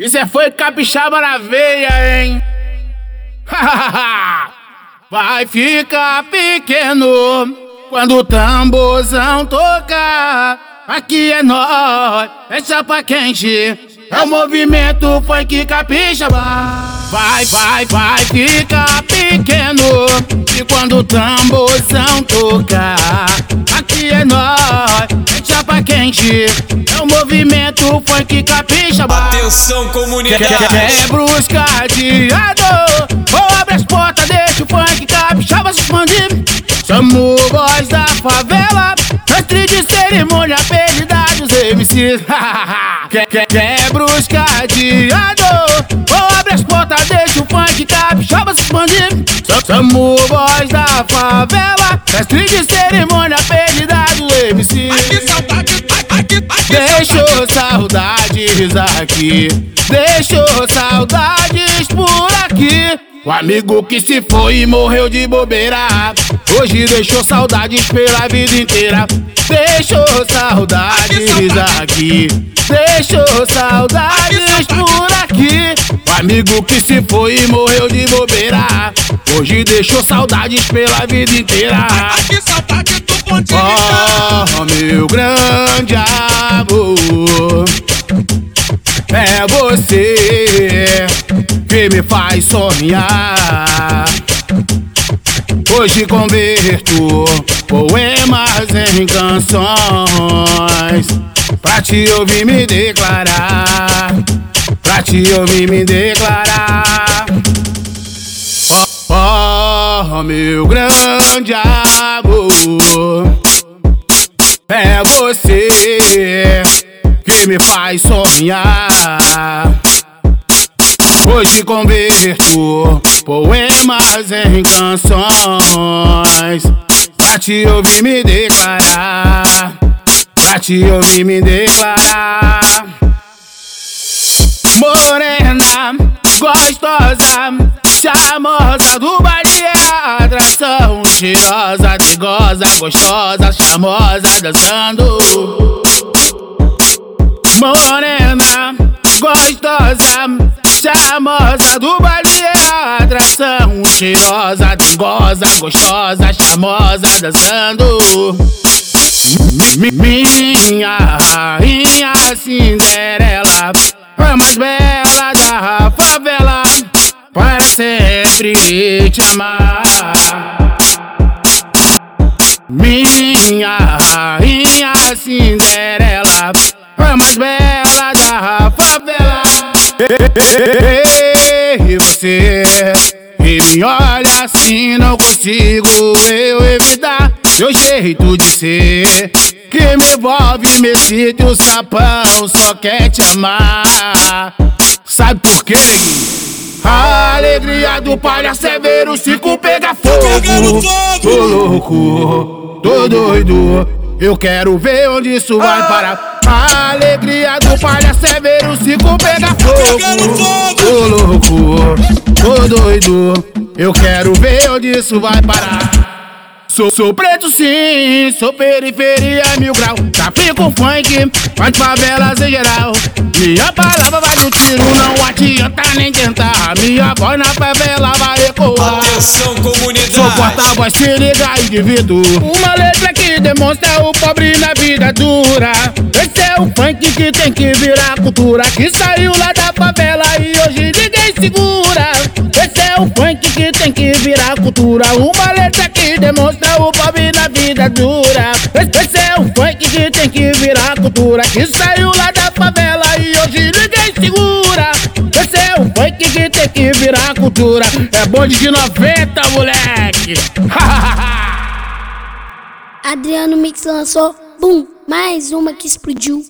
Isso é foi capixaba na veia, hein? Vai ficar pequeno quando o tamborzão tocar. Aqui é nós, é chapa quente. É o movimento funk capixaba. Vai, vai, vai ficar pequeno e quando o tamborzão tocar. Aqui é nós, é chapa quente. Movimento funk capixaba. Atenção, comunidade. Quebra os cadeados, ou abre as portas, deixa o funk capixaba se expandir. Chamo voz da favela, mestre de cerimônia, apelidade dos MCs. Que- que- Quebra os cadeados, ou abre as portas, deixa o funk capixaba se expandir. Chamo voz da favela, mestre de cerimônia. Que saudade, ai, que Deixou saudades aqui, deixou saudades por aqui. O amigo que se foi e morreu de bobeira, hoje deixou saudades pela vida inteira. Deixou saudades aqui, deixou saudades por aqui. O amigo que se foi e morreu de bobeira, hoje deixou saudades pela vida inteira. Pontinho. Oh, meu grande amor, é você que me faz sonhar. Hoje converto poemas em canções pra te ouvir me declarar, pra te ouvir me declarar. Meu grande amor, é você que me faz sonhar. Hoje converto poemas em canções pra te ouvir me declarar, pra te ouvir me declarar. Morena, gostosa, charmosa do baile atração Cheirosa, trigosa, gostosa, charmosa, dançando. Morena, gostosa, charmosa do baile é atração Cheirosa, trigosa, gostosa, charmosa, dançando. Mi- Minha sempre te amar. Minha rainha Cinderela A mais bela da favela. E você que me olha assim não consigo eu evitar Seu jeito de ser. Que me envolve, me excita o sapão só quer te amar. Sabe por quê? A alegria do palhaço é ver o circo pegar fogo. Tô louco, tô doido. Eu quero ver onde isso vai parar. A alegria do palhaço é ver o circo pegar fogo. Tô louco, tô doido. Eu quero ver onde isso vai parar Sou, sou preto sim, sou periferia mil grau. Trafico funk, faz favelas em geral. Minha palavra vai no tiro, não adianta nem tentar. Minha voz na favela vai ecoar. Atenção, comunidade. Sou porta-voz, se liga, indivíduo. Uma letra que demonstra o pobre na vida dura. Esse é o funk que tem que virar cultura Que saiu lá da favela e hoje ninguém segura é o funk que tem que virar cultura. Uma letra que demonstra o pobre na vida dura. Esse é o funk que tem que virar cultura. Que saiu lá da favela e hoje ninguém segura. Esse é o funk que tem que virar cultura. É bonde de 90, moleque. Adriano Mix lançou, bum, mais uma que explodiu.